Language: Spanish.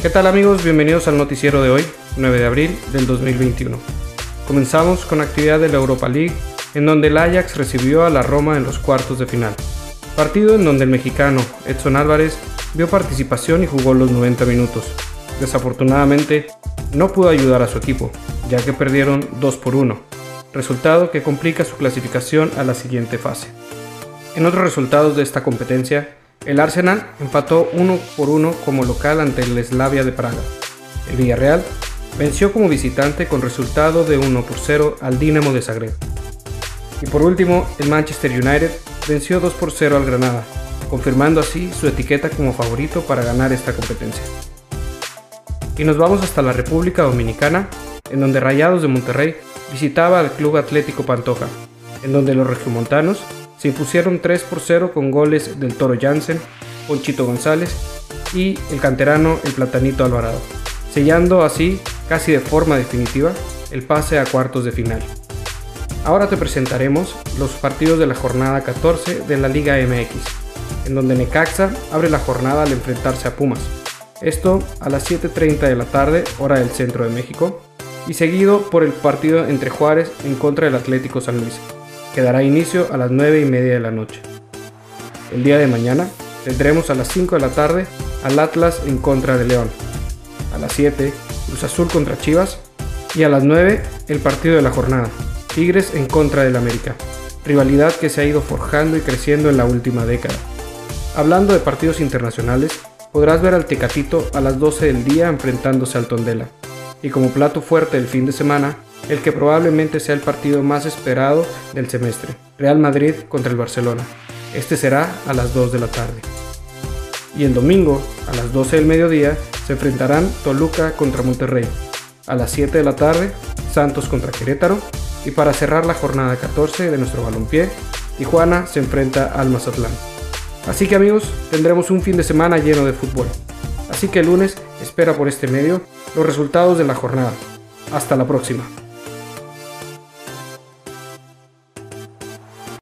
¿Qué tal amigos? Bienvenidos al noticiero de hoy, 9 de abril del 2021. Comenzamos con actividad de la Europa League, en donde el Ajax recibió a la Roma en los cuartos de final. Partido en donde el mexicano Edson Álvarez vio participación y jugó los 90 minutos. Desafortunadamente, no pudo ayudar a su equipo, ya que perdieron 2 por 1, resultado que complica su clasificación a la siguiente fase. En otros resultados de esta competencia, el Arsenal empató 1 por 1 como local ante el Slavia de Praga. El Villarreal venció como visitante con resultado de 1 por 0 al Dinamo de Zagreb. Y por último, el Manchester United venció 2 por 0 al Granada, confirmando así su etiqueta como favorito para ganar esta competencia. Y nos vamos hasta la República Dominicana, en donde Rayados de Monterrey visitaba al Club Atlético Pantoja, en donde los regiomontanos se impusieron 3 por 0 con goles del Toro Jansen, Ponchito González y el canterano El Platanito Alvarado, sellando así, casi de forma definitiva, el pase a cuartos de final. Ahora te presentaremos los partidos de la jornada 14 de la Liga MX, en donde Necaxa abre la jornada al enfrentarse a Pumas. Esto a las 7.30 de la tarde, hora del centro de México, y seguido por el partido entre Juárez en contra del Atlético San Luis, que dará inicio a las 9 y media de la noche. El día de mañana tendremos a las 5 de la tarde al Atlas en contra de León, a las 7 Cruz Azul contra Chivas y a las 9 el partido de la jornada, Tigres en contra del América, rivalidad que se ha ido forjando y creciendo en la última década. Hablando de partidos internacionales, podrás ver al Tecatito a las 12 del día enfrentándose al Tondela, y como plato fuerte del fin de semana, el que probablemente sea el partido más esperado del semestre, Real Madrid contra el Barcelona. Este será a las 2 de la tarde. Y el domingo, a las 12 del mediodía, se enfrentarán Toluca contra Monterrey. A las 7 de la tarde, Santos contra Querétaro. Y para cerrar la jornada 14 de nuestro balompié, Tijuana se enfrenta al Mazatlán. Así que amigos, tendremos un fin de semana lleno de fútbol. Así que el lunes espera por este medio los resultados de la jornada. Hasta la próxima.